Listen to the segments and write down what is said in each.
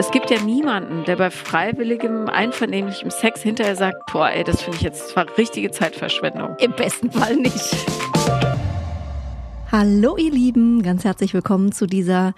Es gibt ja niemanden, der bei freiwilligem, einvernehmlichem Sex hinterher sagt, boah, ey, das finde ich jetzt zwar richtige Zeitverschwendung. Im besten Fall nicht. Hallo ihr Lieben, ganz herzlich willkommen zu dieser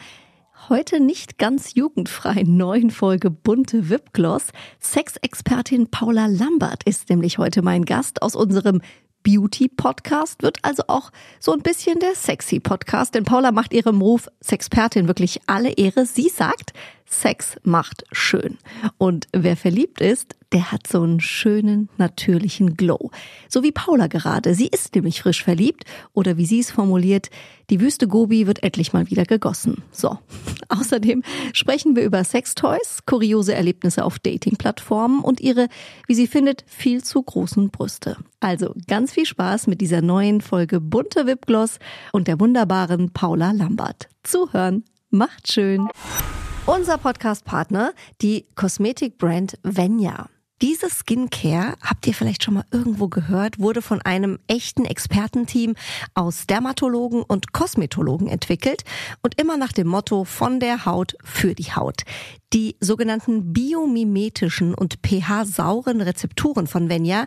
heute nicht ganz jugendfreien neuen Folge Bunte Wipgloss. Sexexpertin Paula Lambert ist nämlich heute mein Gast aus unserem Beauty-Podcast, wird also auch so ein bisschen der Sexy-Podcast, denn Paula macht ihrem Ruf Sexpertin wirklich alle Ehre. Sie sagt, Sex macht schön. Und wer verliebt ist, der hat so einen schönen, natürlichen Glow. So wie Paula gerade. Sie ist nämlich frisch verliebt oder wie sie es formuliert, die Wüste Gobi wird endlich mal wieder gegossen. So. Außerdem sprechen wir über Sextoys, kuriose Erlebnisse auf Datingplattformen und ihre, wie sie findet, viel zu großen Brüste. Also ganz viel Spaß mit dieser neuen Folge Bunte Wipgloss und der wunderbaren Paula Lambert. Zuhören macht schön. Unser Podcast-Partner, die Kosmetikbrand Venya. Diese Skincare, habt ihr vielleicht schon mal irgendwo gehört, wurde von einem echten Expertenteam aus Dermatologen und Kosmetologen entwickelt und immer nach dem Motto von der Haut für die Haut. Die sogenannten biomimetischen und pH-sauren Rezepturen von Venya,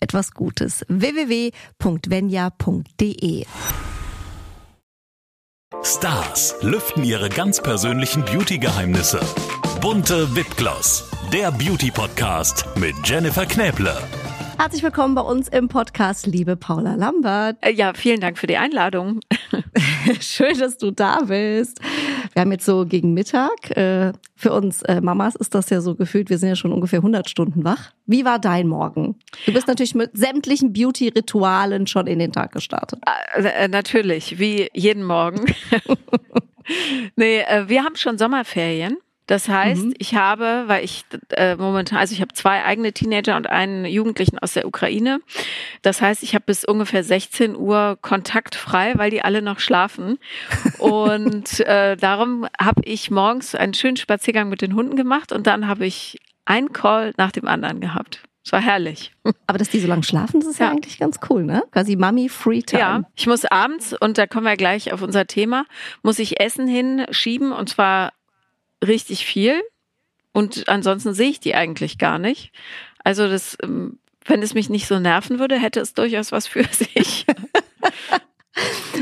etwas Gutes. www.venya.de Stars lüften ihre ganz persönlichen Beauty-Geheimnisse. Bunte Wipgloss, der Beauty-Podcast mit Jennifer Knäble. Herzlich willkommen bei uns im Podcast, liebe Paula Lambert. Äh, Ja, vielen Dank für die Einladung. Schön, dass du da bist. Wir haben jetzt so gegen Mittag. Äh, für uns äh, Mamas ist das ja so gefühlt, wir sind ja schon ungefähr 100 Stunden wach. Wie war dein Morgen? Du bist natürlich mit sämtlichen Beauty-Ritualen schon in den Tag gestartet. Äh, äh, natürlich, wie jeden Morgen. nee, wir haben schon Sommerferien. Das heißt, Mhm. ich habe, weil ich äh, momentan, also ich habe zwei eigene Teenager und einen Jugendlichen aus der Ukraine. Das heißt, ich habe bis ungefähr 16 Uhr kontaktfrei, weil die alle noch schlafen. Und äh, darum habe ich morgens einen schönen Spaziergang mit den Hunden gemacht und dann habe ich einen Call nach dem anderen gehabt. Es war herrlich. Aber dass die so lange schlafen, das ist ja, Ja. eigentlich ganz cool, ne? Quasi Mami Free Time. Ja, ich muss abends, und da kommen wir gleich auf unser Thema, muss ich Essen hinschieben und zwar richtig viel. Und ansonsten sehe ich die eigentlich gar nicht. Also das, ähm, wenn es mich nicht so nerven würde, hätte es durchaus was für sich.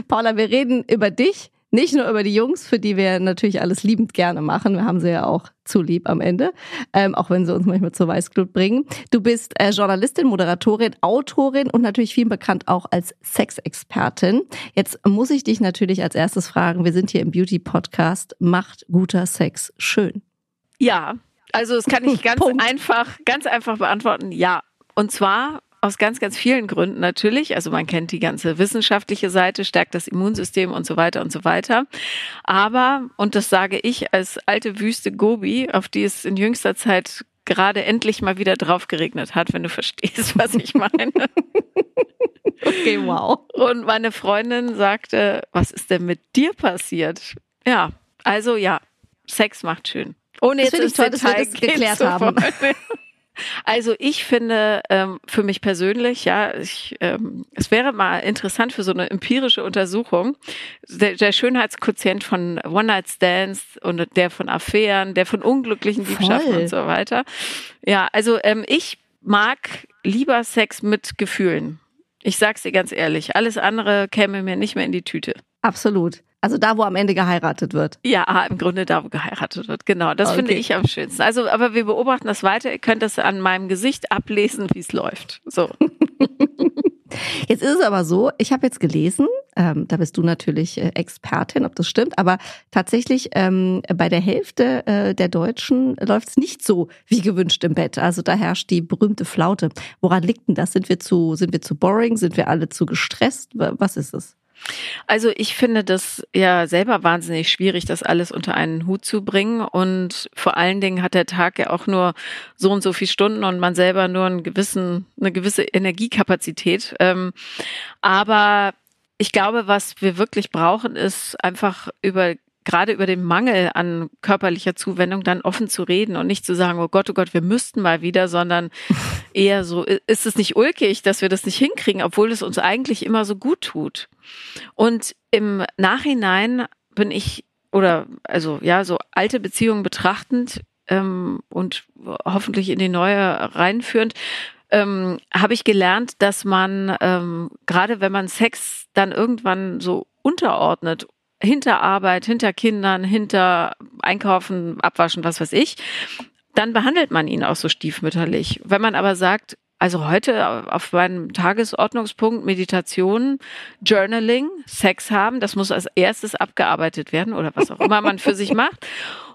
Paula, wir reden über dich, nicht nur über die Jungs, für die wir natürlich alles liebend gerne machen. Wir haben sie ja auch zu lieb am Ende, ähm, auch wenn sie uns manchmal zur Weißglut bringen. Du bist äh, Journalistin, Moderatorin, Autorin und natürlich viel bekannt auch als Sexexpertin. Jetzt muss ich dich natürlich als erstes fragen, wir sind hier im Beauty-Podcast, macht guter Sex schön? ja, also das kann ich ganz Punkt. einfach, ganz einfach beantworten. Ja. Und zwar aus ganz, ganz vielen Gründen natürlich. Also man kennt die ganze wissenschaftliche Seite, stärkt das Immunsystem und so weiter und so weiter. Aber, und das sage ich als alte Wüste Gobi, auf die es in jüngster Zeit gerade endlich mal wieder drauf geregnet hat, wenn du verstehst, was ich meine. Okay, wow. Und meine Freundin sagte, was ist denn mit dir passiert? Ja, also ja, Sex macht schön. Ohne Das jetzt finde ich ins toll, dass wir Detail das geklärt haben. Also ich finde ähm, für mich persönlich, ja, ich, ähm, es wäre mal interessant für so eine empirische Untersuchung, der, der Schönheitsquotient von One-Night-Stands und der von Affären, der von unglücklichen Liebschaften Voll. und so weiter. Ja, also ähm, ich mag lieber Sex mit Gefühlen. Ich sag's dir ganz ehrlich, alles andere käme mir nicht mehr in die Tüte. Absolut. Also da, wo am Ende geheiratet wird. Ja, im Grunde da, wo geheiratet wird. Genau, das Okay. finde ich am schönsten. Also, aber wir beobachten das weiter. Ihr könnt das an meinem Gesicht ablesen, wie es läuft. So. Jetzt ist es aber so, ich habe jetzt gelesen, ähm, da bist du natürlich äh, Expertin, ob das stimmt, aber tatsächlich ähm, bei der Hälfte äh, der Deutschen läuft es nicht so wie gewünscht im Bett. Also da herrscht die berühmte Flaute. Woran liegt denn das? Sind wir zu, sind wir zu boring? Sind wir alle zu gestresst? Wa- Was ist es? Also ich finde das ja selber wahnsinnig schwierig, das alles unter einen Hut zu bringen. Und vor allen Dingen hat der Tag ja auch nur so und so viele Stunden und man selber nur einen gewissen, eine gewisse Energiekapazität. Ähm, aber ich glaube, was wir wirklich brauchen, ist einfach über gerade über den Mangel an körperlicher Zuwendung dann offen zu reden und nicht zu sagen, oh Gott, oh Gott, wir müssten mal wieder, sondern eher so, ist es nicht ulkig, dass wir das nicht hinkriegen, obwohl es uns eigentlich immer so gut tut. Und im Nachhinein bin ich, oder also ja, so alte Beziehungen betrachtend ähm, und hoffentlich in die neue reinführend, ähm, habe ich gelernt, dass man, ähm, gerade wenn man Sex dann irgendwann so unterordnet hinter Arbeit, hinter Kindern, hinter Einkaufen, Abwaschen, was weiß ich, dann behandelt man ihn auch so stiefmütterlich. Wenn man aber sagt, also heute auf meinem Tagesordnungspunkt Meditation, Journaling, Sex haben, das muss als erstes abgearbeitet werden oder was auch immer man für sich macht.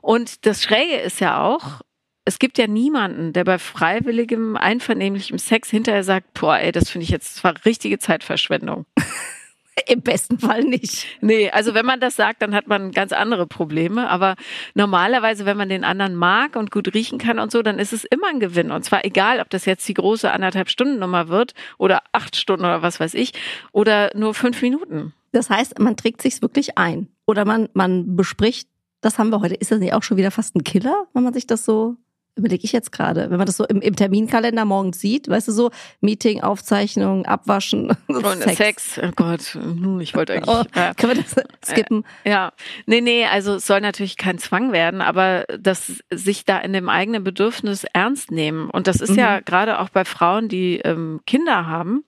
Und das Schräge ist ja auch, es gibt ja niemanden, der bei freiwilligem, einvernehmlichem Sex hinterher sagt, boah, ey, das finde ich jetzt, das war richtige Zeitverschwendung. Im besten Fall nicht. Nee, also wenn man das sagt, dann hat man ganz andere Probleme. Aber normalerweise, wenn man den anderen mag und gut riechen kann und so, dann ist es immer ein Gewinn. Und zwar egal, ob das jetzt die große anderthalb Stunden Nummer wird oder acht Stunden oder was weiß ich oder nur fünf Minuten. Das heißt, man trägt sich's wirklich ein. Oder man, man bespricht, das haben wir heute. Ist das nicht auch schon wieder fast ein Killer, wenn man sich das so überlege ich jetzt gerade, wenn man das so im, im, Terminkalender morgens sieht, weißt du so, Meeting, Aufzeichnung, Abwaschen, und Sex. Sex. Oh Gott, hm, ich wollte eigentlich. Oh, äh, können wir das skippen? Äh, ja, nee, nee, also es soll natürlich kein Zwang werden, aber dass sich da in dem eigenen Bedürfnis ernst nehmen. Und das ist mhm. ja gerade auch bei Frauen, die ähm, Kinder haben,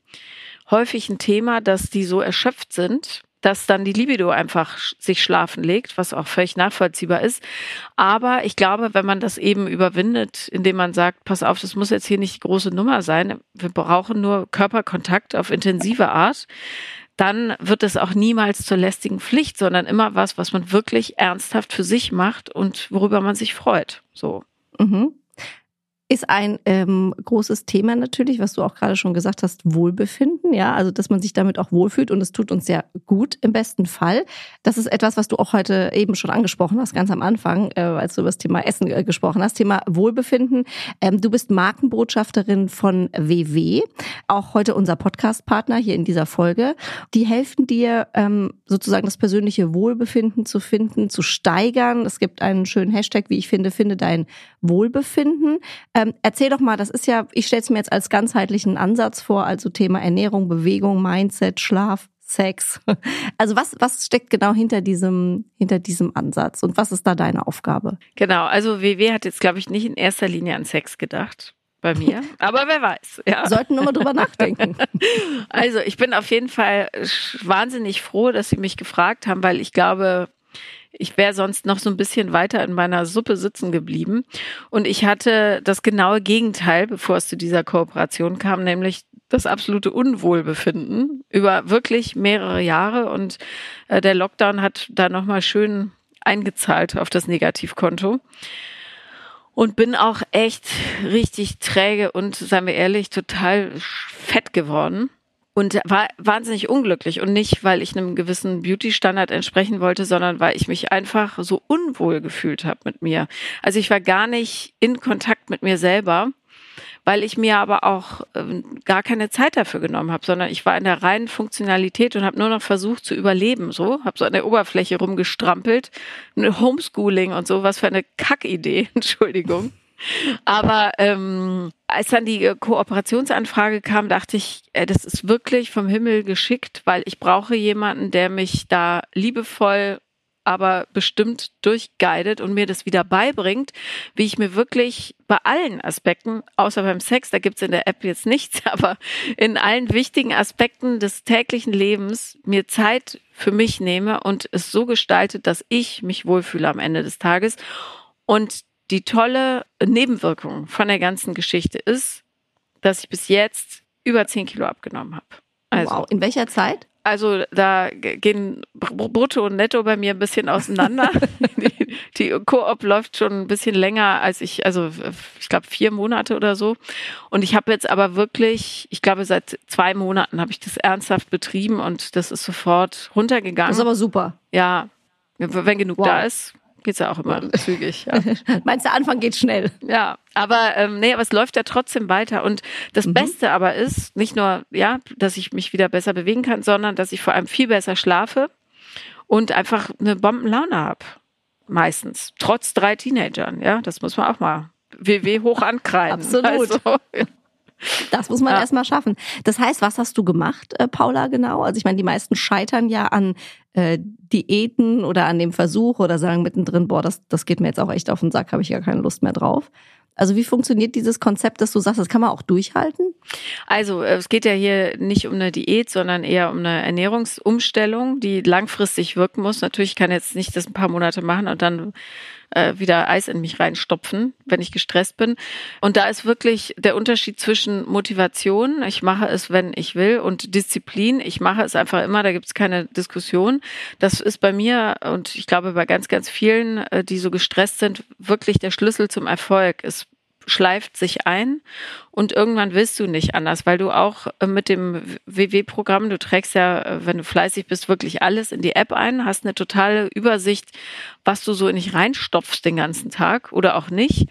häufig ein Thema, dass die so erschöpft sind, dass dann die Libido einfach sich schlafen legt, was auch völlig nachvollziehbar ist. Aber ich glaube, wenn man das eben überwindet, indem man sagt, pass auf, das muss jetzt hier nicht die große Nummer sein, wir brauchen nur Körperkontakt auf intensive Art, dann wird es auch niemals zur lästigen Pflicht, sondern immer was, was man wirklich ernsthaft für sich macht und worüber man sich freut. So. Mhm ist ein ähm, großes Thema natürlich, was du auch gerade schon gesagt hast, Wohlbefinden, ja, also dass man sich damit auch wohlfühlt und es tut uns sehr gut im besten Fall. Das ist etwas, was du auch heute eben schon angesprochen hast, ganz am Anfang, äh, als du über das Thema Essen äh, gesprochen hast, Thema Wohlbefinden. Ähm, du bist Markenbotschafterin von WW, auch heute unser Podcastpartner hier in dieser Folge. Die helfen dir ähm, sozusagen das persönliche Wohlbefinden zu finden, zu steigern. Es gibt einen schönen Hashtag, wie ich finde, finde dein Wohlbefinden. Ähm, erzähl doch mal, das ist ja, ich stelle es mir jetzt als ganzheitlichen Ansatz vor, also Thema Ernährung, Bewegung, Mindset, Schlaf, Sex. Also was, was steckt genau hinter diesem, hinter diesem Ansatz und was ist da deine Aufgabe? Genau, also WW hat jetzt, glaube ich, nicht in erster Linie an Sex gedacht bei mir, aber wer weiß. Ja. Sollten nur mal drüber nachdenken. Also ich bin auf jeden Fall wahnsinnig froh, dass Sie mich gefragt haben, weil ich glaube, ich wäre sonst noch so ein bisschen weiter in meiner Suppe sitzen geblieben. Und ich hatte das genaue Gegenteil, bevor es zu dieser Kooperation kam, nämlich das absolute Unwohlbefinden über wirklich mehrere Jahre. Und äh, der Lockdown hat da nochmal schön eingezahlt auf das Negativkonto. Und bin auch echt richtig träge und, seien wir ehrlich, total fett geworden und war wahnsinnig unglücklich und nicht, weil ich einem gewissen Beauty-Standard entsprechen wollte, sondern weil ich mich einfach so unwohl gefühlt habe mit mir. Also ich war gar nicht in Kontakt mit mir selber, weil ich mir aber auch äh, gar keine Zeit dafür genommen habe, sondern ich war in der reinen Funktionalität und habe nur noch versucht zu überleben, so, habe so an der Oberfläche rumgestrampelt, Homeschooling und so, was für eine Kackidee, Entschuldigung. Aber ähm, als dann die äh, Kooperationsanfrage kam, dachte ich, äh, das ist wirklich vom Himmel geschickt, weil ich brauche jemanden, der mich da liebevoll aber bestimmt durchguidet und mir das wieder beibringt, wie ich mir wirklich bei allen Aspekten, außer beim Sex, da gibt's in der App jetzt nichts, aber in allen wichtigen Aspekten des täglichen Lebens mir Zeit für mich nehme und es so gestaltet, dass ich mich wohlfühle am Ende des Tages. Und die tolle Nebenwirkung von der ganzen Geschichte ist, dass ich bis jetzt über 10 Kilo abgenommen habe. Also, wow. In welcher Zeit? Also da gehen Brutto und Netto bei mir ein bisschen auseinander. die, die Koop läuft schon ein bisschen länger als ich, also ich glaube vier Monate oder so. Und ich habe jetzt aber wirklich, ich glaube seit zwei Monaten habe ich das ernsthaft betrieben und das ist sofort runtergegangen. Das ist aber super. Ja, wenn genug wow. da ist, geht's ja auch immer zügig. Ja. Meinst du, Anfang geht schnell? Ja, aber ähm, nee, aber es läuft ja trotzdem weiter. Und das mhm. Beste aber ist nicht nur, ja, dass ich mich wieder besser bewegen kann, sondern dass ich vor allem viel besser schlafe und einfach eine Bombenlaune habe. Meistens. Trotz drei Teenagern, ja, das muss man auch mal WW hoch ankreiden. Absolut. Also. Das muss man ja. erstmal schaffen. Das heißt, was hast du gemacht, äh, Paula, genau? Also ich meine, die meisten scheitern ja an äh, Diäten oder an dem Versuch oder sagen mittendrin, boah, das, das geht mir jetzt auch echt auf den Sack, habe ich ja keine Lust mehr drauf. Also wie funktioniert dieses Konzept, dass du sagst, das kann man auch durchhalten? Also es geht ja hier nicht um eine Diät, sondern eher um eine Ernährungsumstellung, die langfristig wirken muss. Natürlich kann jetzt nicht das ein paar Monate machen und dann äh, wieder Eis in mich reinstopfen, wenn ich gestresst bin. Und da ist wirklich der Unterschied zwischen Motivation, ich mache es, wenn ich will, und Disziplin, ich mache es einfach immer, da gibt es keine Diskussion. Das ist bei mir und ich glaube bei ganz, ganz vielen, äh, die so gestresst sind, wirklich der Schlüssel zum Erfolg. Es schleift sich ein und irgendwann willst du nicht anders, weil du auch äh, mit dem WW-Programm, du trägst ja, äh, wenn du fleißig bist, wirklich alles in die App ein, hast eine totale Übersicht, was du so in dich reinstopfst den ganzen Tag oder auch nicht.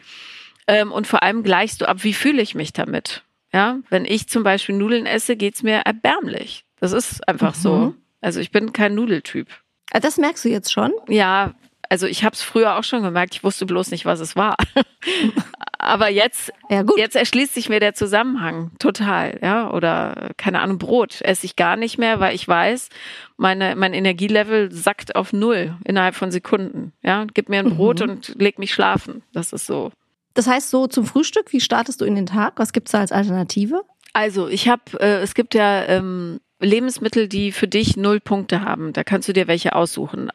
Ähm, und vor allem gleichst du ab, wie fühle ich mich damit. Ja, wenn ich zum Beispiel Nudeln esse, geht's mir erbärmlich. Das ist einfach mhm. so. Also ich bin kein Nudeltyp. Ah, das merkst du jetzt schon? Ja, also ich habe es früher auch schon gemerkt, ich wusste bloß nicht, was es war. Aber jetzt, ja, jetzt erschließt sich mir der Zusammenhang total, ja. Oder keine Ahnung, Brot esse ich gar nicht mehr, weil ich weiß, meine, mein Energielevel sackt auf null innerhalb von Sekunden. Ja, gib mir ein Brot mhm. und leg mich schlafen. Das ist so. Das heißt, so zum Frühstück, wie startest du in den Tag? Was gibt's da als Alternative? Also, ich habe, äh, es gibt ja ähm, Lebensmittel, die für dich null Punkte haben. Da kannst du dir welche aussuchen.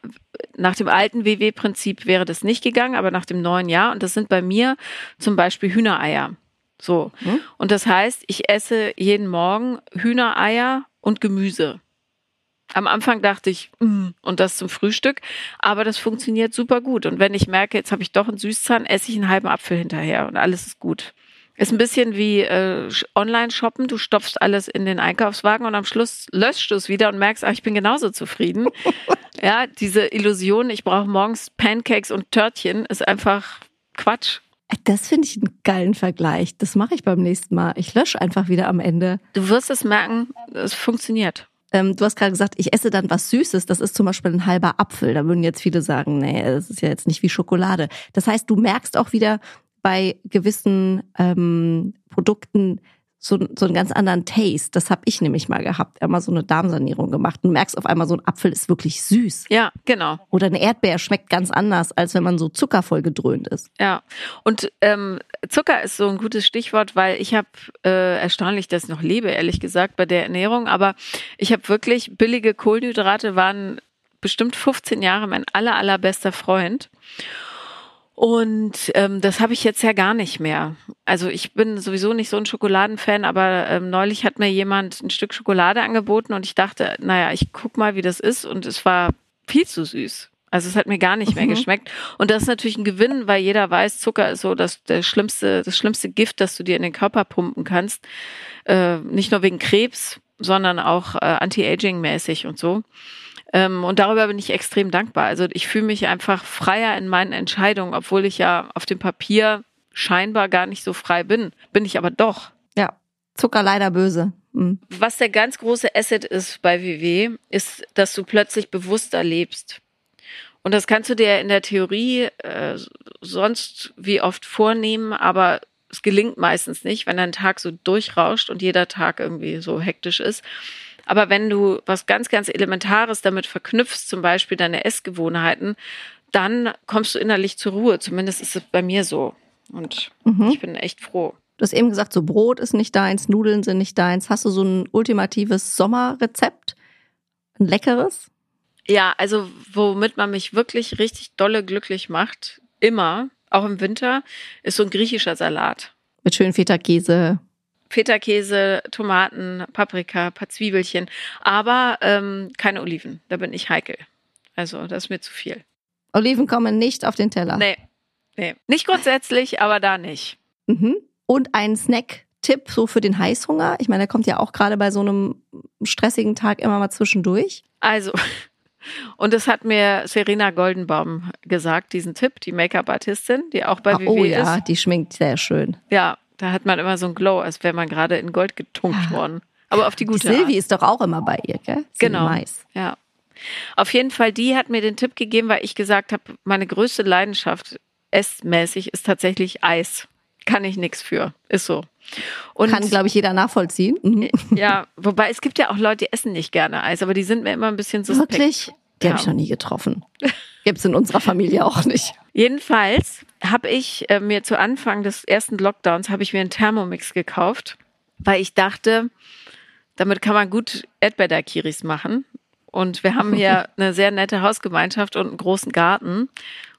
Nach dem alten WW-Prinzip wäre das nicht gegangen, aber nach dem neuen Jahr. Und das sind bei mir zum Beispiel Hühnereier. So. Hm? Und das heißt, ich esse jeden Morgen Hühnereier und Gemüse. Am Anfang dachte ich, mm, und das zum Frühstück, aber das funktioniert super gut. Und wenn ich merke, jetzt habe ich doch einen Süßzahn, esse ich einen halben Apfel hinterher und alles ist gut. Ist ein bisschen wie äh, Online-Shoppen. Du stopfst alles in den Einkaufswagen und am Schluss löscht du es wieder und merkst, ach, ich bin genauso zufrieden. ja, diese Illusion, ich brauche morgens Pancakes und Törtchen, ist einfach Quatsch. Das finde ich einen geilen Vergleich. Das mache ich beim nächsten Mal. Ich lösche einfach wieder am Ende. Du wirst es merken, es funktioniert. Ähm, du hast gerade gesagt, ich esse dann was Süßes. Das ist zum Beispiel ein halber Apfel. Da würden jetzt viele sagen, nee, das ist ja jetzt nicht wie Schokolade. Das heißt, du merkst auch wieder, bei gewissen ähm, Produkten so, so einen ganz anderen Taste. Das habe ich nämlich mal gehabt. Einmal so eine Darmsanierung gemacht. Du merkst auf einmal, so ein Apfel ist wirklich süß. Ja, genau. Oder eine Erdbeer schmeckt ganz anders, als wenn man so zuckervoll gedröhnt ist. Ja, und ähm, Zucker ist so ein gutes Stichwort, weil ich habe äh, erstaunlich, dass ich noch lebe, ehrlich gesagt, bei der Ernährung. Aber ich habe wirklich billige Kohlenhydrate waren bestimmt 15 Jahre mein aller allerbester Freund. Und ähm, das habe ich jetzt ja gar nicht mehr. Also ich bin sowieso nicht so ein Schokoladenfan, aber ähm, neulich hat mir jemand ein Stück Schokolade angeboten und ich dachte, naja, ich guck mal, wie das ist. Und es war viel zu süß. Also es hat mir gar nicht mehr mhm. geschmeckt. Und das ist natürlich ein Gewinn, weil jeder weiß, Zucker ist so das, der schlimmste, das schlimmste Gift, das du dir in den Körper pumpen kannst. Äh, nicht nur wegen Krebs, sondern auch äh, anti-aging-mäßig und so. Ähm, und darüber bin ich extrem dankbar. Also ich fühle mich einfach freier in meinen Entscheidungen, obwohl ich ja auf dem Papier scheinbar gar nicht so frei bin. Bin ich aber doch. Ja, Zucker leider böse. Mhm. Was der ganz große Asset ist bei WW, ist, dass du plötzlich bewusster lebst. Und das kannst du dir in der Theorie äh, sonst wie oft vornehmen, aber es gelingt meistens nicht, wenn ein Tag so durchrauscht und jeder Tag irgendwie so hektisch ist. Aber wenn du was ganz, ganz Elementares damit verknüpfst, zum Beispiel deine Essgewohnheiten, dann kommst du innerlich zur Ruhe. Zumindest ist es bei mir so. Und mhm. ich bin echt froh. Du hast eben gesagt, so Brot ist nicht deins, Nudeln sind nicht deins. Hast du so ein ultimatives Sommerrezept? Ein leckeres? Ja, also womit man mich wirklich richtig dolle glücklich macht, immer, auch im Winter, ist so ein griechischer Salat. Mit schön Feta-Käse. Feta-Käse, Tomaten, Paprika, paar Zwiebelchen, aber ähm, keine Oliven. Da bin ich heikel. Also das ist mir zu viel. Oliven kommen nicht auf den Teller. Nee, nee. Nicht grundsätzlich, aber da nicht. Mhm. Und ein Snack-Tipp so für den Heißhunger. Ich meine, der kommt ja auch gerade bei so einem stressigen Tag immer mal zwischendurch. Also, und das hat mir Serena Goldenbaum gesagt, diesen Tipp, die Make-up-Artistin, die auch bei Ah, WW oh ja, ist. die schminkt sehr schön. Ja, da hat man immer so ein Glow, als wäre man gerade in Gold getunkt worden. Aber auf die Die gute Silvi Art. ist doch auch immer bei ihr, gell? Silvi Genau. Mais. Ja. Auf jeden Fall, die hat mir den Tipp gegeben, weil ich gesagt habe, meine größte Leidenschaft essmäßig ist tatsächlich Eis. Kann ich nichts für. Ist so. Und Kann, glaube ich, jeder nachvollziehen. Mhm. ja, wobei es gibt ja auch Leute, die essen nicht gerne Eis, aber die sind mir immer ein bisschen suspekt. Wirklich? Die habe Ja. ich noch nie getroffen. Gibt's in unserer Familie auch nicht. Jedenfalls habe ich äh, mir zu Anfang des ersten Lockdowns habe ich mir einen Thermomix gekauft, weil ich dachte, damit kann man gut Erdbeerdakiris machen. Und wir haben hier eine sehr nette Hausgemeinschaft und einen großen Garten.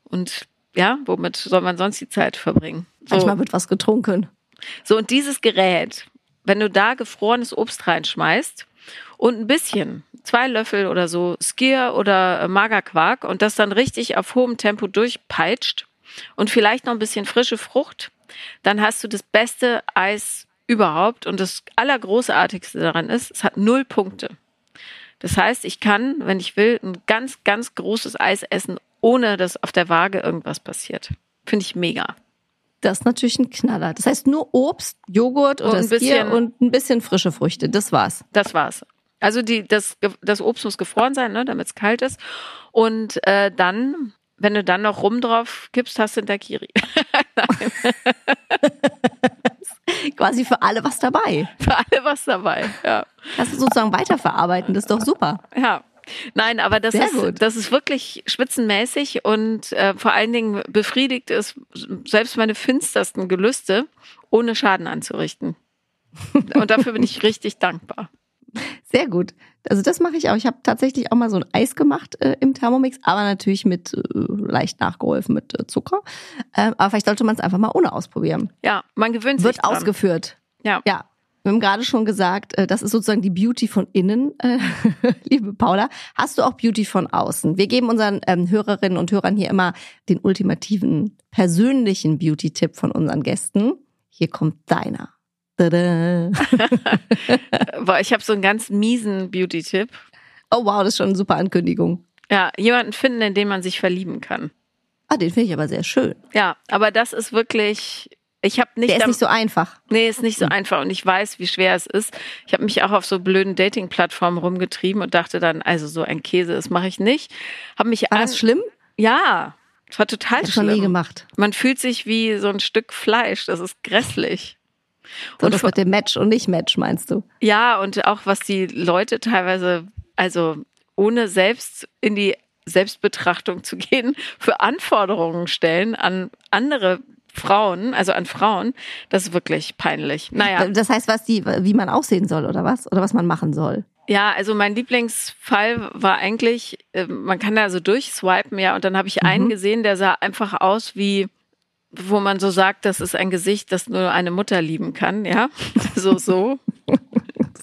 Und ja, womit soll man sonst die Zeit verbringen? So, Manchmal wird was getrunken. so und dieses Gerät, wenn du da gefrorenes Obst reinschmeißt und ein bisschen, zwei Löffel oder so Skier oder äh, Magerquark und das dann richtig auf hohem Tempo durchpeitscht und vielleicht noch ein bisschen frische Frucht, dann hast du das beste Eis überhaupt und das Allergroßartigste daran ist, es hat null Punkte. Das heißt, ich kann, wenn ich will, ein ganz, ganz großes Eis essen, ohne dass auf der Waage irgendwas passiert. Finde ich mega. Das ist natürlich ein Knaller. Das heißt nur Obst, Joghurt Und oder ein Skier bisschen- und ein bisschen frische Früchte. Das war's. Das war's. Also die, das, das Obst muss gefroren sein, ne, damit es kalt ist. Und äh, dann, wenn du dann noch Rum drauf gibst, hast du Daiquiri. Quasi für alle was dabei. Für alle was dabei. Ja. Kannst du sozusagen weiterverarbeiten. Das ist doch super. ja. Nein, aber das Sehr ist, gut. das ist wirklich spitzenmäßig und äh, vor allen Dingen befriedigt es selbst meine finstersten Gelüste, ohne Schaden anzurichten. Und dafür bin ich richtig dankbar. Sehr gut. Also das mache ich auch. Ich habe tatsächlich auch mal so ein Eis gemacht äh, im Thermomix, aber natürlich mit äh, leicht nachgeholfen mit äh, Zucker. Ähm, aber vielleicht sollte man es einfach mal ohne ausprobieren. Ja, man gewöhnt sich Wird ausgeführt. Ja. Ja. Wir haben gerade schon gesagt, äh, das ist sozusagen die Beauty von innen, äh, liebe Paula. Hast du auch Beauty von außen? Wir geben unseren ähm, Hörerinnen und Hörern hier immer den ultimativen persönlichen Beauty-Tipp von unseren Gästen. Hier kommt deiner. Tada. Boah, ich habe so einen ganz miesen Beauty-Tipp. Oh wow, das ist schon eine super Ankündigung. Ja, jemanden finden, in den man sich verlieben kann. Ah, den finde ich aber sehr schön. Ja, aber das ist wirklich. Ich habe nicht. Der ist nicht so einfach. Nee, ist nicht so einfach und ich weiß, wie schwer es ist. Ich habe mich auch auf so blöden Dating-Plattformen rumgetrieben und dachte dann, also so ein Käse, das mache ich nicht. Habe mich War das schlimm? Ja, es war total Hab ich schon nie schlimm. gemacht. Man fühlt sich wie so ein Stück Fleisch. Das ist grässlich. So Und das mit dem Match und nicht Match, meinst du? Ja, und auch was die Leute teilweise, also ohne selbst in die Selbstbetrachtung zu gehen, für Anforderungen stellen an andere Frauen, also an Frauen, das ist wirklich peinlich. Naja, Das heißt, was die, wie man aussehen soll oder was? Oder was man machen soll? ja, also mein Lieblingsfall war eigentlich, äh, man kann da so durchswipen, ja, und dann habe ich einen gesehen, der sah einfach aus wie, wo man so sagt, das ist ein Gesicht, das nur eine Mutter lieben kann, ja, so, so.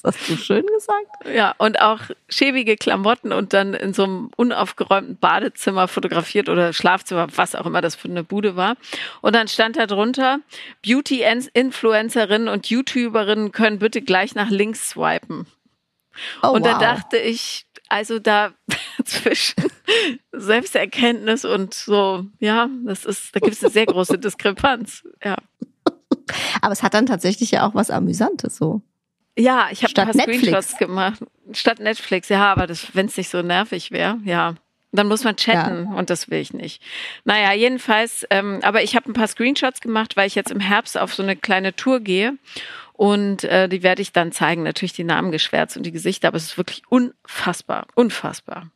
Das hast du schön gesagt. Ja, und auch schäbige Klamotten und dann in so einem unaufgeräumten Badezimmer fotografiert oder Schlafzimmer, was auch immer das für eine Bude war. Und dann stand da drunter, Beauty-Influencerinnen und YouTuberinnen können bitte gleich nach links swipen. Oh, und da wow. dachte ich, also da zwischen Selbsterkenntnis und so, ja, das ist, da gibt es eine sehr große Diskrepanz. Ja. Aber es hat dann tatsächlich ja auch was Amüsantes so. Ja, ich habe ein paar Netflix. Screenshots gemacht. Statt Netflix, ja, aber das, wenn es nicht so nervig wäre, ja. Dann muss man chatten und das will ich nicht. Naja, jedenfalls, ähm, aber ich habe ein paar Screenshots gemacht, weil ich jetzt im Herbst auf so eine kleine Tour gehe. Und äh, die werde ich dann zeigen. Natürlich die Namen geschwärzt und die Gesichter, aber es ist wirklich unfassbar, unfassbar.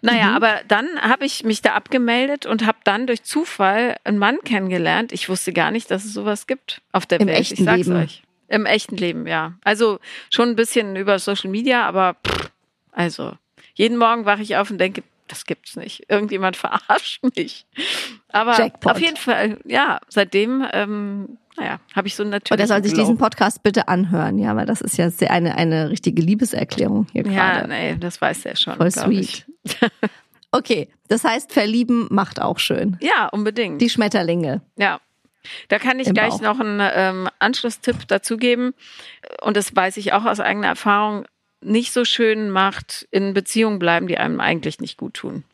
Naja, Mhm. aber dann habe ich mich da abgemeldet und habe dann durch Zufall einen Mann kennengelernt. Ich wusste gar nicht, dass es sowas gibt auf der Im Welt. echten ich sag's Leben. euch. Im echten Leben, ja. Also schon ein bisschen über Social Media, aber pff, also jeden Morgen wache ich auf und denke, das gibt's nicht. Irgendjemand verarscht mich. Aber Jackpot. auf jeden Fall, ja, seitdem, ähm, naja, habe ich so natürlich. Und er soll sich diesen Podcast bitte anhören, ja, weil das ist ja sehr eine, eine richtige Liebeserklärung hier Ja, gerade. nee, das weiß er schon. Voll sweet. Okay, das heißt, verlieben macht auch schön. Ja, unbedingt. Die Schmetterlinge. Ja. Da kann ich Im gleich Bauch. noch einen ähm, Anschlusstipp dazugeben. Und das weiß ich auch aus eigener Erfahrung. Nicht so schön macht in Beziehungen bleiben, die einem eigentlich nicht gut tun.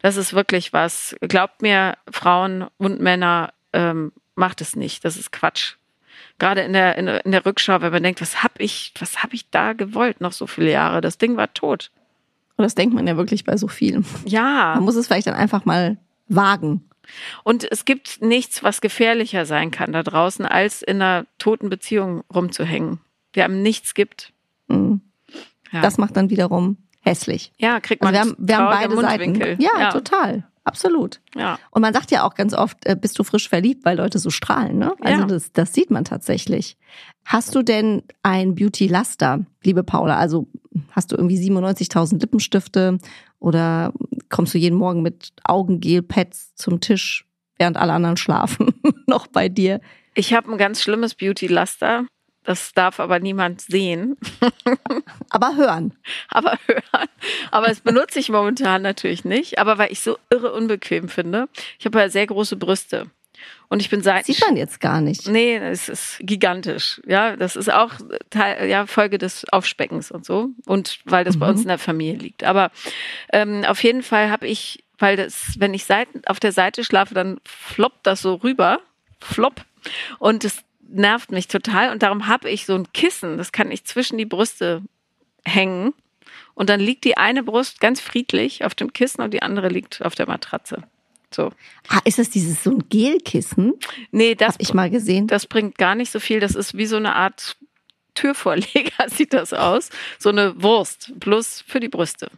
Das ist wirklich was. Glaubt mir, Frauen und Männer, ähm, macht es nicht. Das ist Quatsch. Gerade in der, in, in der Rückschau, wenn man denkt, was hab ich, was hab ich da gewollt noch so viele Jahre? Das Ding war tot. Und das denkt man ja wirklich bei so vielen. Ja. Man muss es vielleicht dann einfach mal wagen. Und es gibt nichts, was gefährlicher sein kann da draußen, als in einer toten Beziehung rumzuhängen. Der einem nichts gibt. Mhm. Ja, Das macht dann wiederum hässlich. ja kriegt Also man wir haben, wir haben beide Seiten. Mundwinkel. Ja, ja, total. Absolut. ja. Und man sagt ja auch ganz oft, äh, bist du frisch verliebt, weil Leute so strahlen, ne? Also Ja. das, das sieht man tatsächlich. Hast du denn ein Beauty-Laster, liebe Paula? Also hast du irgendwie 97.000 Lippenstifte oder kommst du jeden Morgen mit Augengel-Pads zum Tisch, während alle anderen schlafen, noch bei dir? Ich habe ein ganz schlimmes Beauty-Laster. Das darf aber niemand sehen, Aber hören. aber hören. Aber das benutze ich momentan natürlich nicht. Aber weil ich so irre unbequem finde. Ich habe ja sehr große Brüste. Und ich bin seit Sieht man jetzt gar nicht. Nee, es ist gigantisch. Ja, das ist auch Teil, ja, Folge des Aufspeckens und so. Und weil das bei Mhm. uns in der Familie liegt. Aber ähm, auf jeden Fall habe ich, weil das, wenn ich Seiten, auf der Seite schlafe, dann floppt das so rüber. Flop. Und es nervt mich total. Und darum habe ich so ein Kissen, das kann ich zwischen die Brüste hängen. Und dann liegt die eine Brust ganz friedlich auf dem Kissen und die andere liegt auf der Matratze. So. Ah, ist das dieses so ein Gelkissen? Nee, das ich mal gesehen. das bringt gar nicht so viel. Das ist wie so eine Art Türvorleger, sieht das aus. So eine Wurst, bloß für die Brüste.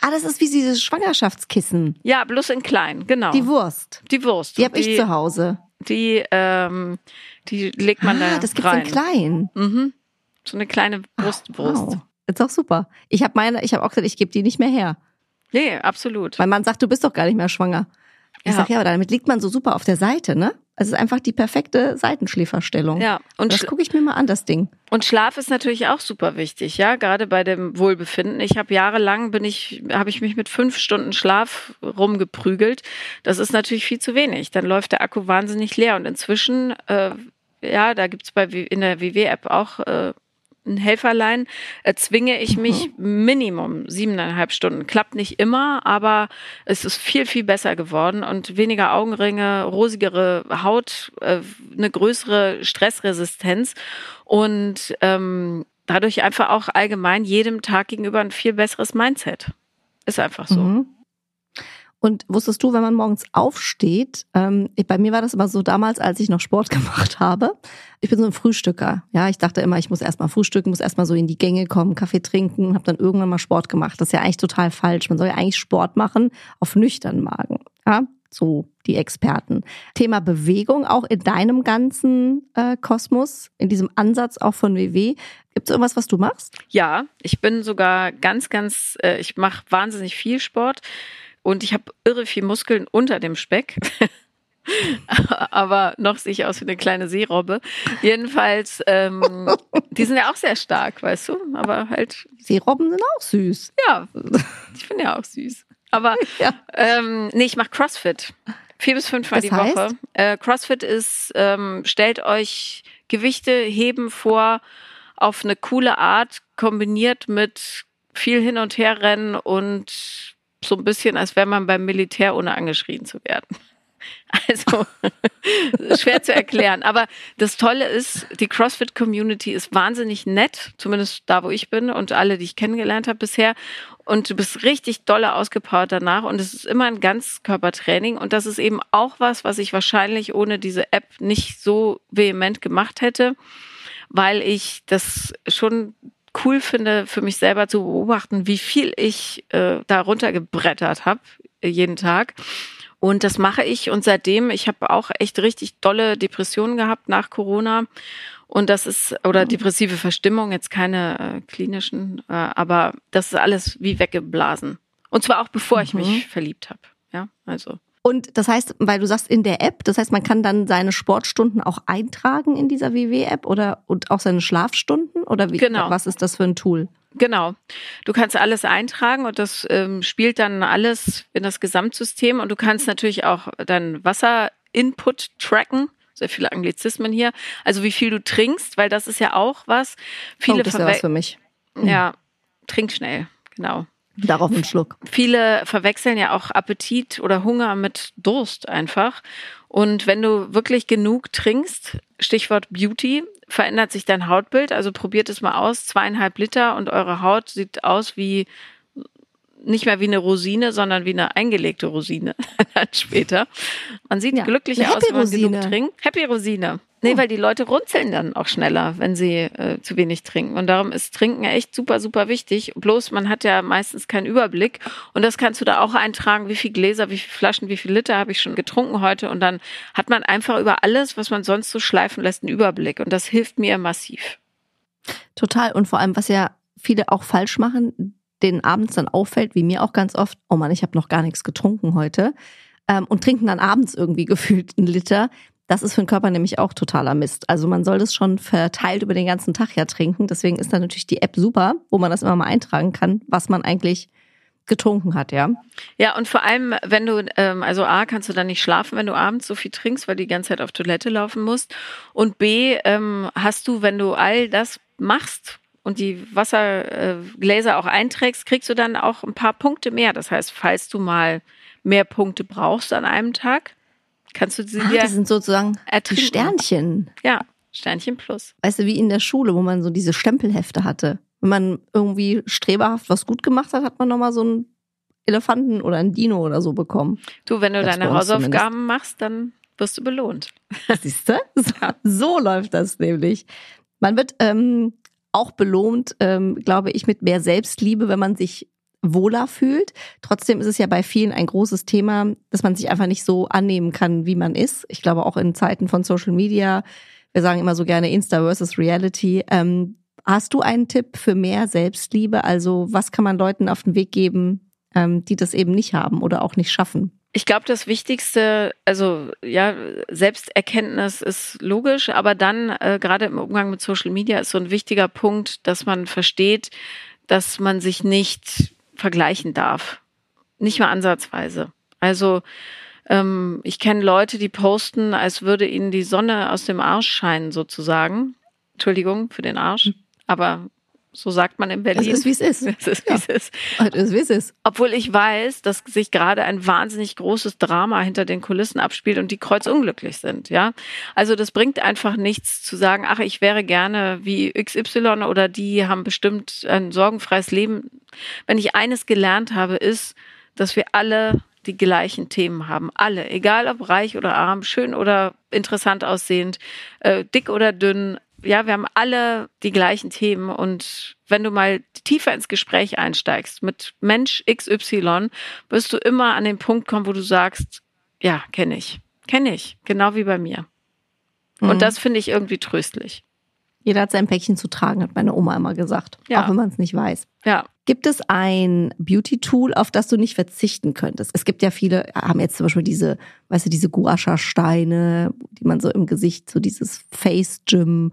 Ah, das ist wie dieses Schwangerschaftskissen. Ja, bloß in klein, genau. Die Wurst. Die Wurst. Die habe ich zu Hause. Die, ähm, die legt man ah, da das gibt's rein. in klein. Mhm. So eine kleine Brustwurst. Wow. Ist auch super. Ich habe meine, ich habe auch gesagt, ich gebe die nicht mehr her. Nee, absolut. Mein Mann sagt, du bist doch gar nicht mehr schwanger. Ich Ja. sag ja, aber damit liegt man so super auf der Seite, ne? Also es ist einfach die perfekte Seitenschläferstellung. Ja, und, Das gucke ich mir mal an, das Ding. und Schlaf ist natürlich auch super wichtig, ja, gerade bei dem Wohlbefinden. Ich habe jahrelang bin ich, habe ich mich mit fünf Stunden Schlaf rumgeprügelt. Das ist natürlich viel zu wenig. Dann läuft der Akku wahnsinnig leer. Und inzwischen, äh, ja, da gibt's bei in der WW-App auch äh, ein Helferlein, erzwinge ich mich Minimum siebeneinhalb Stunden. Klappt nicht immer, aber es ist viel, viel besser geworden und weniger Augenringe, rosigere Haut, äh, eine größere Stressresistenz und ähm, dadurch einfach auch allgemein jedem Tag gegenüber ein viel besseres Mindset. Ist einfach so. Mhm. Und wusstest du, wenn man morgens aufsteht, ähm, bei mir war das immer so damals, als ich noch Sport gemacht habe. Ich bin so ein Frühstücker. Ja, ich dachte immer, ich muss erstmal frühstücken, muss erstmal so in die Gänge kommen, Kaffee trinken, habe dann irgendwann mal Sport gemacht. Das ist ja eigentlich total falsch. Man soll ja eigentlich Sport machen auf nüchternen Magen. Ja, so die Experten. Thema Bewegung auch in deinem ganzen äh, Kosmos, in diesem Ansatz auch von WW. Gibt es irgendwas, was du machst? Ja, ich bin sogar ganz, ganz, äh, ich mache wahnsinnig viel Sport und ich habe irre viel Muskeln unter dem Speck. Aber noch sehe ich aus wie eine kleine Seerobbe. Jedenfalls, ähm, die sind ja auch sehr stark, weißt du? Aber halt, Seerobben sind auch süß. ja, ich bin ja auch süß. Aber Ja. ähm, nee, ich mache CrossFit. Vier bis fünfmal Das die heißt? Woche. Äh, CrossFit ist, ähm, stellt euch Gewichte heben vor auf eine coole Art, kombiniert mit viel hin und her rennen und so ein bisschen, als wäre man beim Militär, ohne angeschrien zu werden. Also schwer zu erklären. Aber das Tolle ist, die CrossFit-Community ist wahnsinnig nett, zumindest da, wo ich bin und alle, die ich kennengelernt habe bisher. Und du bist richtig dolle ausgepowert danach. Und es ist immer ein Ganzkörpertraining. Und das ist eben auch was, was ich wahrscheinlich ohne diese App nicht so vehement gemacht hätte, weil ich das schon cool finde, für mich selber zu beobachten, wie viel ich äh, da runtergebrettert habe äh, jeden Tag. Und das mache ich. Und seitdem, ich habe auch echt richtig dolle Depressionen gehabt nach Corona. Und das ist, oder depressive Verstimmung, jetzt keine äh, klinischen, äh, aber das ist alles wie weggeblasen. Und zwar auch bevor ich Mhm. mich verliebt habe. Ja, also. Und das heißt, weil du sagst in der App, das heißt, man kann dann seine Sportstunden auch eintragen in dieser WW-App oder und auch seine Schlafstunden oder wie? Genau. Was ist das für ein Tool? Genau. Du kannst alles eintragen und das ähm, spielt dann alles in das Gesamtsystem und du kannst natürlich auch deinen Wasser-Input tracken. Sehr viele Anglizismen hier. Also wie viel du trinkst, weil das ist ja auch was. Viele oh, das wäre was verwe- für mich. ja, trink schnell, genau. Darauf einen Schluck. Viele verwechseln ja auch Appetit oder Hunger mit Durst einfach. Und wenn du wirklich genug trinkst, Stichwort Beauty, verändert sich dein Hautbild. Also probiert es mal aus. Zweieinhalb Liter und eure Haut sieht aus wie nicht mehr wie eine Rosine, sondern wie eine eingelegte Rosine dann später. Man sieht Ja, glücklicher eine aus, wenn man genug Happy-Rosine. trinkt. Happy Rosine. Nee, Oh. weil die Leute runzeln dann auch schneller, wenn sie äh, zu wenig trinken. Und darum ist Trinken echt super, super wichtig. Bloß man hat ja meistens keinen Überblick. Und das kannst du da auch eintragen, wie viel Gläser, wie viele Flaschen, wie viel Liter habe ich schon getrunken heute. Und dann hat man einfach über alles, was man sonst so schleifen lässt, einen Überblick. Und das hilft mir massiv. Total. Und vor allem, was ja viele auch falsch machen, denen abends dann auffällt, wie mir auch ganz oft, oh Mann, ich habe noch gar nichts getrunken heute. Ähm, und trinken dann abends irgendwie gefühlt einen Liter. Das ist für den Körper nämlich auch totaler Mist. Also man soll das schon verteilt über den ganzen Tag ja trinken. Deswegen ist da natürlich die App super, wo man das immer mal eintragen kann, was man eigentlich getrunken hat, ja. Ja, und vor allem, wenn du, ähm, also A, kannst du dann nicht schlafen, wenn du abends so viel trinkst, weil du die ganze Zeit auf Toilette laufen musst. Und B, ähm, hast du, wenn du all das machst und die Wassergläser auch einträgst, kriegst du dann auch ein paar Punkte mehr. Das heißt, falls du mal mehr Punkte brauchst an einem Tag, kannst du sie Ah, dir das sind sozusagen die ertrinken. Sternchen. Ja, Sternchen plus. Weißt du, wie in der Schule, wo man so diese Stempelhefte hatte. Wenn man irgendwie streberhaft was gut gemacht hat, hat man nochmal so einen Elefanten oder einen Dino oder so bekommen. Du, wenn du Das deine Hausaufgaben machst, dann wirst du belohnt. Siehst du? So, so läuft das nämlich. Man wird ähm, auch belohnt, ähm, glaube ich, mit mehr Selbstliebe, wenn man sich wohler fühlt. Trotzdem ist es ja bei vielen ein großes Thema, dass man sich einfach nicht so annehmen kann, wie man ist. Ich glaube auch in Zeiten von Social Media, wir sagen immer so gerne Insta versus Reality. Ähm, hast du einen Tipp für mehr Selbstliebe? Also was kann man Leuten auf den Weg geben, ähm, die das eben nicht haben oder auch nicht schaffen? Ich glaube, das Wichtigste, also ja, Selbsterkenntnis ist logisch, aber dann äh, gerade im Umgang mit Social Media ist so ein wichtiger Punkt, dass man versteht, dass man sich nicht vergleichen darf. Nicht mal ansatzweise. Also ähm, ich kenne Leute, die posten, als würde ihnen die Sonne aus dem Arsch scheinen, sozusagen. Entschuldigung für den Arsch, aber so sagt man in Es Berlin. ist, wie es ist. Es ist, wie Ja. es ist. Es ist, wie es ist. Obwohl ich weiß, dass sich gerade ein wahnsinnig großes Drama hinter den Kulissen abspielt und die kreuzunglücklich sind, ja. Also das bringt einfach nichts zu sagen, ach, ich wäre gerne wie XY oder die haben bestimmt ein sorgenfreies Leben. Wenn ich eines gelernt habe, ist, dass wir alle die gleichen Themen haben. Alle, egal ob reich oder arm, schön oder interessant aussehend, äh, dick oder dünn. Ja, wir haben alle die gleichen Themen und wenn du mal tiefer ins Gespräch einsteigst mit Mensch XY, wirst du immer an den Punkt kommen, wo du sagst, ja, kenne ich, kenne ich, genau wie bei mir. Mhm. Und das finde ich irgendwie tröstlich. Jeder hat sein Päckchen zu tragen, hat meine Oma immer gesagt. Ja. Auch wenn man es nicht weiß. Ja, Gibt es ein Beauty-Tool, auf das du nicht verzichten könntest? Es gibt ja viele, haben jetzt zum Beispiel diese, weißt du, diese Guasha-Steine, die man so im Gesicht, so dieses Face-Gym.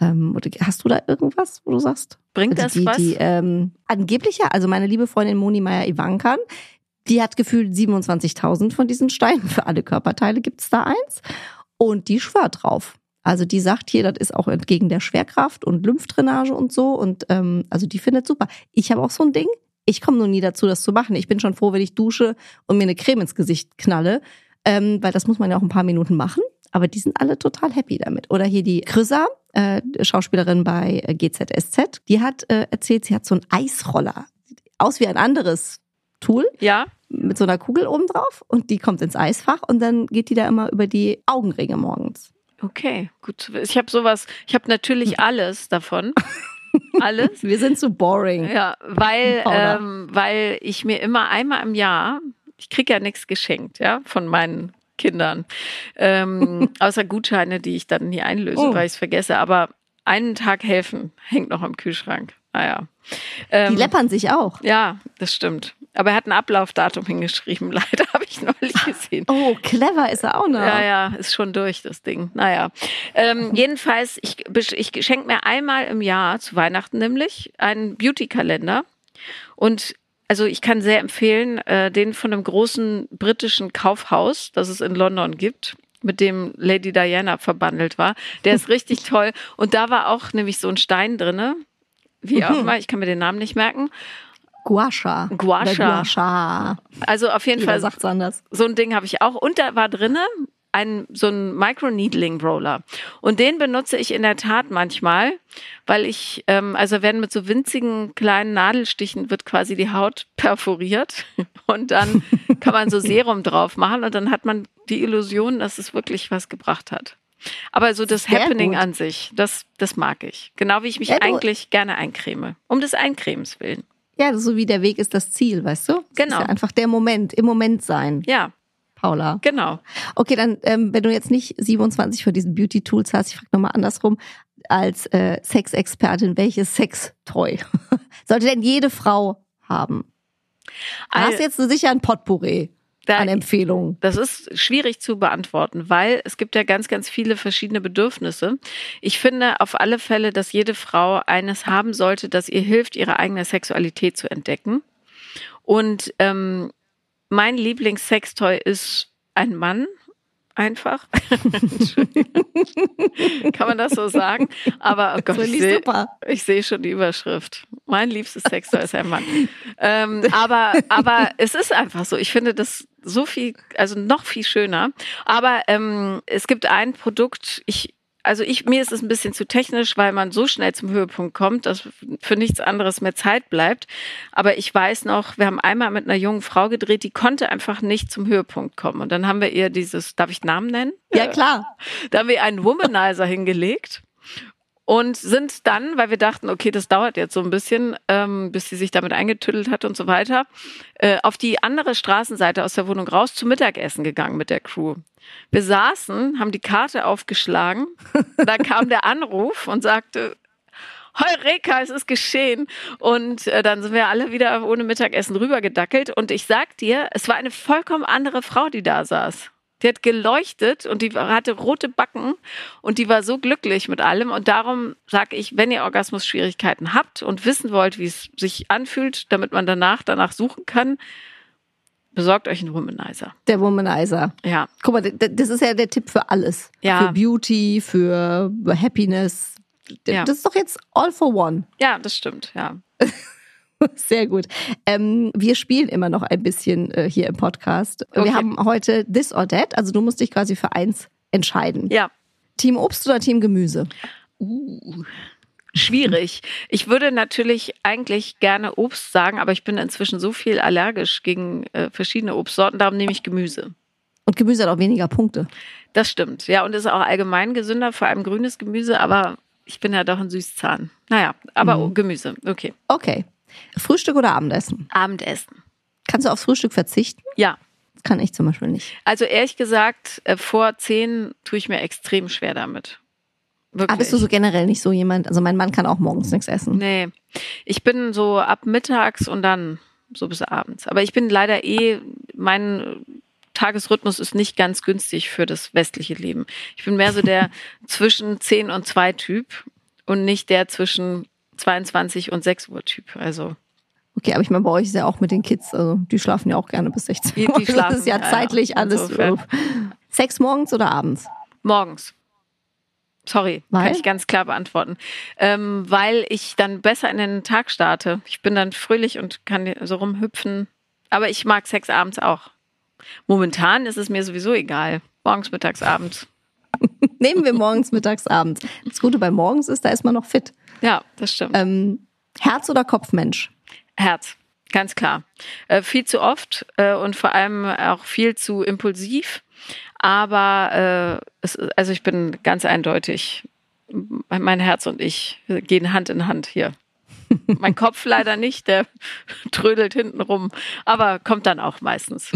Ähm, oder hast du da irgendwas, wo du sagst? bringt Also das die, was? Die, ähm, angeblich ja, also meine liebe Freundin Moni Meyer-Ivankan, die hat gefühlt 27.000 von diesen Steinen. Für alle Körperteile gibt's da eins. Und die schwört drauf. Also die sagt hier, das ist auch entgegen der Schwerkraft und Lymphdrainage und so. Und ähm, also die findet super. Ich habe auch so ein Ding. Ich komme nur nie dazu, das zu machen. Ich bin schon froh, wenn ich dusche und mir eine Creme ins Gesicht knalle. Ähm, weil das muss man ja auch ein paar Minuten machen. Aber die sind alle total happy damit. Oder hier die Chrissa, äh, Schauspielerin bei äh, GZSZ, die hat äh, erzählt, sie hat so einen Eisroller. Sieht aus wie ein anderes Tool Ja, mit so einer Kugel oben drauf und die kommt ins Eisfach und dann geht die da immer über die Augenringe morgens. okay, gut. zu. Ich habe sowas, ich habe natürlich alles davon. Alles. Wir sind so boring. Ja, weil, ähm, weil ich mir immer einmal im Jahr, ich krieg ja nichts geschenkt, ja, von meinen Kindern. Ähm, außer Gutscheine, die ich dann nie einlöse, Oh. weil ich es vergesse. Aber einen Tag helfen hängt noch am Kühlschrank. Naja. Die Ähm, läppern sich auch. ja, das stimmt. Aber er hat ein Ablaufdatum hingeschrieben, leider habe ich neulich gesehen. Oh, clever ist er auch noch. Ja, ja, ist schon durch, das Ding. Naja. Ähm, jedenfalls, ich, ich schenke mir einmal im Jahr, zu Weihnachten nämlich, einen Beauty-Kalender. Und also ich kann sehr empfehlen, äh, den von einem großen britischen Kaufhaus, das es in London gibt mit dem Lady Diana verbandelt war. Der ist richtig toll. Und da war auch nämlich so ein Stein drinne. Wie auch mhm. immer, ich kann mir den Namen nicht merken. Guasha. Guasha. Guasha. Also auf jeden Jeder Fall. Sagt's anders. So ein Ding habe ich auch. Und da war drinne ein, so ein Microneedling-Roller. Und den benutze ich in der Tat manchmal, weil ich, ähm, also werden mit so winzigen kleinen Nadelstichen wird quasi die Haut perforiert und dann kann man so Serum drauf machen und dann hat man die Illusion, dass es wirklich was gebracht hat. Aber so das Sehr Happening gut. an sich, das, das mag ich. Genau wie ich mich ja, eigentlich gerne eincreme. Um des Eincremens willen. Ja, so wie der Weg ist das Ziel, weißt du? Das genau. Ja einfach der Moment, im Moment sein. Ja. Paula. Genau. Okay, dann, ähm, wenn du jetzt nicht 27 von diesen Beauty-Tools hast, ich frage nochmal andersrum, als äh, Sexexpertin, welches Sextoy sollte denn jede Frau haben? Du hast jetzt sicher ein Potpourri da, an Empfehlungen? Das ist schwierig zu beantworten, weil es gibt ja ganz, ganz viele verschiedene Bedürfnisse. Ich finde auf alle Fälle, dass jede Frau eines haben sollte, das ihr hilft, ihre eigene Sexualität zu entdecken. Und ähm, mein Lieblingssextoy ist ein Mann, einfach. Kann man das so sagen? Aber oh Gott, ich sehe seh schon die Überschrift. Mein liebstes Sextoy ist ein Mann. Ähm, aber, aber es ist einfach so. Ich finde das so viel, also noch viel schöner. Aber ähm, es gibt ein Produkt, ich also ich, mir ist es ein bisschen zu technisch, weil man so schnell zum Höhepunkt kommt, dass für nichts anderes mehr Zeit bleibt. Aber ich weiß noch, wir haben einmal mit einer jungen Frau gedreht, die konnte einfach nicht zum Höhepunkt kommen. Und dann haben wir ihr dieses, darf ich Namen nennen? Ja, klar. Da haben wir einen Womanizer hingelegt und sind dann, weil wir dachten, okay, das dauert jetzt so ein bisschen, ähm, bis sie sich damit eingetüttelt hat und so weiter, äh, auf die andere Straßenseite aus der Wohnung raus zum Mittagessen gegangen mit der Crew. Wir saßen, haben die Karte aufgeschlagen, da kam der Anruf und sagte, Heureka, es ist geschehen. Und äh, dann sind wir alle wieder ohne Mittagessen rübergedackelt. Und ich sag dir, es war eine vollkommen andere Frau, die da saß. Die hat geleuchtet und die hatte rote Backen und die war so glücklich mit allem. Und darum sage ich, wenn ihr Orgasmus-Schwierigkeiten habt und wissen wollt, wie es sich anfühlt, damit man danach danach suchen kann, besorgt euch einen Womanizer. Der Womanizer. Ja. Guck mal, das ist ja der Tipp für alles. Ja. Für Beauty, für Happiness. Das ist doch jetzt all for one. Ja, das stimmt, ja. Sehr gut. Ähm, wir spielen immer noch ein bisschen äh, hier im Podcast. Okay. Wir haben heute This or That, also du musst dich quasi für eins entscheiden. Ja. Team Obst oder Team Gemüse? Uh, schwierig. Ich würde natürlich eigentlich gerne Obst sagen, aber ich bin inzwischen so viel allergisch gegen äh, verschiedene Obstsorten, darum nehme ich Gemüse. Und Gemüse hat auch weniger Punkte. Das stimmt, ja, und ist auch allgemein gesünder, vor allem grünes Gemüse, aber ich bin ja doch ein Süßzahn. Naja, aber mhm. Gemüse, okay. Okay. Frühstück oder Abendessen? Abendessen. Kannst du aufs Frühstück verzichten? Ja. Das kann ich zum Beispiel nicht. Also ehrlich gesagt, äh, vor zehn tue ich mir extrem schwer damit. Wirklich. Aber bist du so generell nicht so jemand? Also mein Mann kann auch morgens nichts essen. Nee. Ich bin so ab mittags und dann so bis abends. Aber ich bin leider eh, mein Tagesrhythmus ist nicht ganz günstig für das westliche Leben. Ich bin mehr so der zwischen 10 und 2 Typ und nicht der zwischen 22 und 6 Uhr Typ. Also. Okay, aber ich meine, bei euch ist ja auch mit den Kids, also die schlafen ja auch gerne bis 16 Uhr. Die, die schlafen, das ist ja, zeitlich ja, alles. Sex morgens oder abends? Morgens. Sorry, weil? kann ich ganz klar beantworten. Ähm, weil ich dann besser in den Tag starte. Ich bin dann fröhlich und kann so rumhüpfen. Aber ich mag Sex abends auch. Momentan ist es mir sowieso egal. Morgens, mittags, abends. Nehmen wir morgens, mittags, abends. Das Gute bei morgens ist, da ist man noch fit. Ja, das stimmt. Ähm, Herz- oder Kopfmensch? Herz, ganz klar. Äh, viel zu oft äh, und vor allem auch viel zu impulsiv. Aber äh, es, also ich bin ganz eindeutig, mein Herz und ich gehen Hand in Hand hier. mein Kopf leider nicht, der trödelt hinten rum, aber kommt dann auch meistens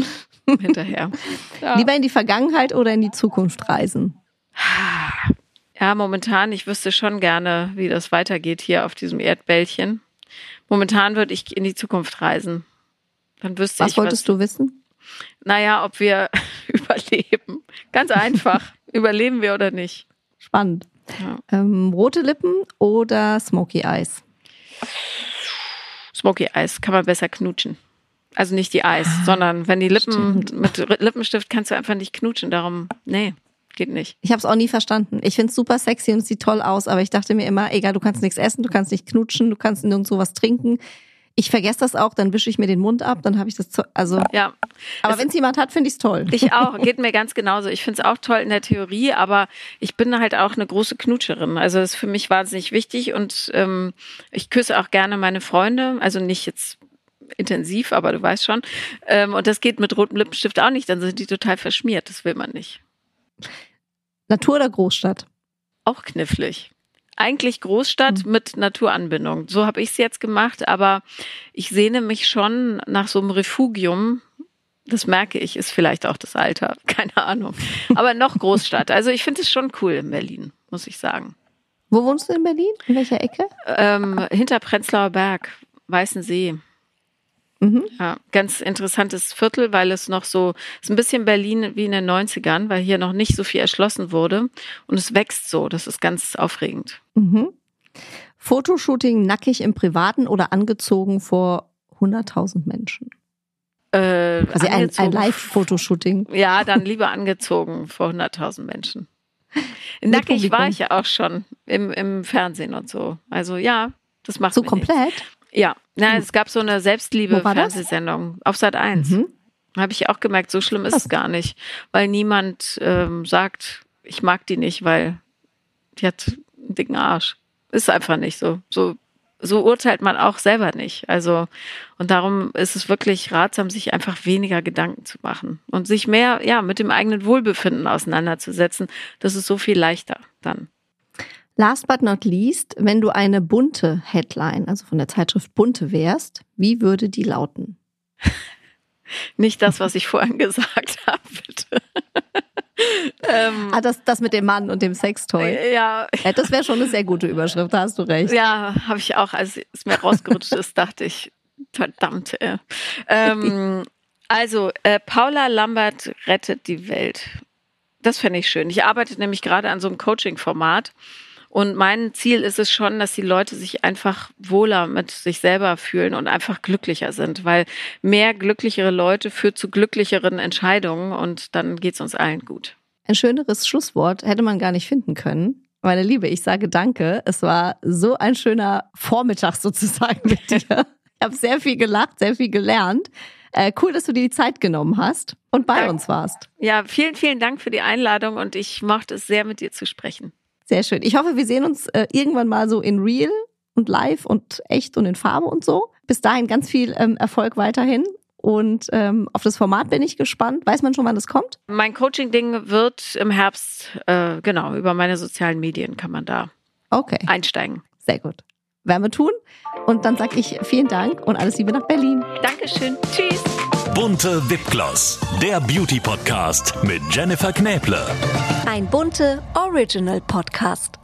hinterher. Ja. Lieber in die Vergangenheit oder in die Zukunft reisen? Ja, momentan, ich wüsste schon gerne, wie das weitergeht hier auf diesem Erdbällchen. Momentan würde ich in die Zukunft reisen. Dann wüsste Was ich, wolltest du wissen? Naja, ob wir überleben. Ganz einfach. überleben wir oder nicht? Spannend. Ja. Ähm, rote Lippen oder Smoky Eyes? Smoky Eyes kann man besser knutschen. Also nicht die Eis, sondern wenn die Lippen Stimmt. mit Lippenstift kannst du einfach nicht knutschen. Darum, nee, geht nicht. Ich habe es auch nie verstanden. Ich find's super sexy und es sieht toll aus, aber ich dachte mir immer, egal, du kannst nichts essen, du kannst nicht knutschen, du kannst nirgendwo was trinken. Ich vergesse das auch, dann wische ich mir den Mund ab, dann habe ich das. zu- Also, Ja, aber Es- wenn es jemand hat, finde ich's toll. ich auch. Geht mir ganz genauso. Ich finde es auch toll in der Theorie, aber ich bin halt auch eine große Knutscherin. Also das ist für mich wahnsinnig wichtig und ähm, ich küsse auch gerne meine Freunde. Also nicht jetzt intensiv, aber du weißt schon. Ähm, und das geht mit rotem Lippenstift auch nicht. Dann sind die total verschmiert. Das will man nicht. Natur oder Großstadt? auch knifflig. Eigentlich Großstadt Mhm. mit Naturanbindung. So habe ich es jetzt gemacht, aber ich sehne mich schon nach so einem Refugium. Das merke ich, ist vielleicht auch das Alter, keine Ahnung. Aber noch Großstadt. Also ich finde es schon cool in Berlin, muss ich sagen. Wo wohnst du in Berlin? In welcher Ecke? Ähm, hinter Prenzlauer Berg, Weißensee. Mhm. Ja, ganz interessantes Viertel, weil es noch so, ist ein bisschen Berlin wie in den 90ern, weil hier noch nicht so viel erschlossen wurde. Und es wächst so. Das ist ganz aufregend. Mhm. Fotoshooting nackig im Privaten oder angezogen vor 100.000 Menschen? Äh, Also ein, ein. Live-Fotoshooting. Ja, dann lieber angezogen vor 100.000 Menschen. Nackig war ich ja auch schon im, im Fernsehen und so. Also ja, das macht So mir nichts. Ja, na, es gab so eine? Selbstliebe-Fernsehsendung auf Sat 1. Mhm. Habe ich auch gemerkt, so schlimm ist Krass. es gar nicht. Weil niemand ähm, sagt, ich mag die nicht, weil die hat einen dicken Arsch. Ist einfach nicht so. So, so urteilt man auch selber nicht. Also, und darum ist es wirklich ratsam, sich einfach weniger Gedanken zu machen und sich mehr, ja, mit dem eigenen Wohlbefinden auseinanderzusetzen. Das ist so viel leichter dann. Last but not least, wenn du eine bunte Headline, also von der Zeitschrift Bunte wärst, wie würde die lauten? Nicht das, was ich vorhin gesagt habe, bitte. ähm, Ah, das, das mit dem Mann und dem Sextoy. ja, Ja, das wäre schon eine sehr gute Überschrift, da hast du recht. Ja, habe ich auch, als es mir rausgerutscht ist, dachte ich, verdammt. Ey. Ähm, also, äh, Paula Lambert rettet die Welt. Das fände ich schön. Ich arbeite nämlich gerade an so einem Coaching-Format. Und mein Ziel ist es schon, dass die Leute sich einfach wohler mit sich selber fühlen und einfach glücklicher sind, weil mehr glücklichere Leute führt zu glücklicheren Entscheidungen und dann geht's uns allen gut. Ein schöneres Schlusswort hätte man gar nicht finden können. Meine Liebe, ich sage danke. Es war so ein schöner Vormittag sozusagen mit dir. Ich habe sehr viel gelacht, sehr viel gelernt. Äh, cool, dass du dir die Zeit genommen hast und bei Danke. uns warst. Ja, vielen, vielen Dank für die Einladung und ich mochte es sehr, mit dir zu sprechen. Sehr schön. Ich hoffe, wir sehen uns äh, irgendwann mal so in real und live und echt und in Farbe und so. Bis dahin ganz viel ähm, Erfolg weiterhin. Und ähm, auf das Format bin ich gespannt. Weiß man schon, wann es kommt? Mein Coaching-Ding wird im Herbst, äh, genau, über meine sozialen Medien kann man da Okay, einsteigen. sehr gut. Werden wir tun. Und dann sage ich vielen Dank und alles Liebe nach Berlin. Dankeschön. Tschüss. Bunte Wipgloss, der Beauty Podcast mit Jennifer Knäble. Ein bunte Original Podcast.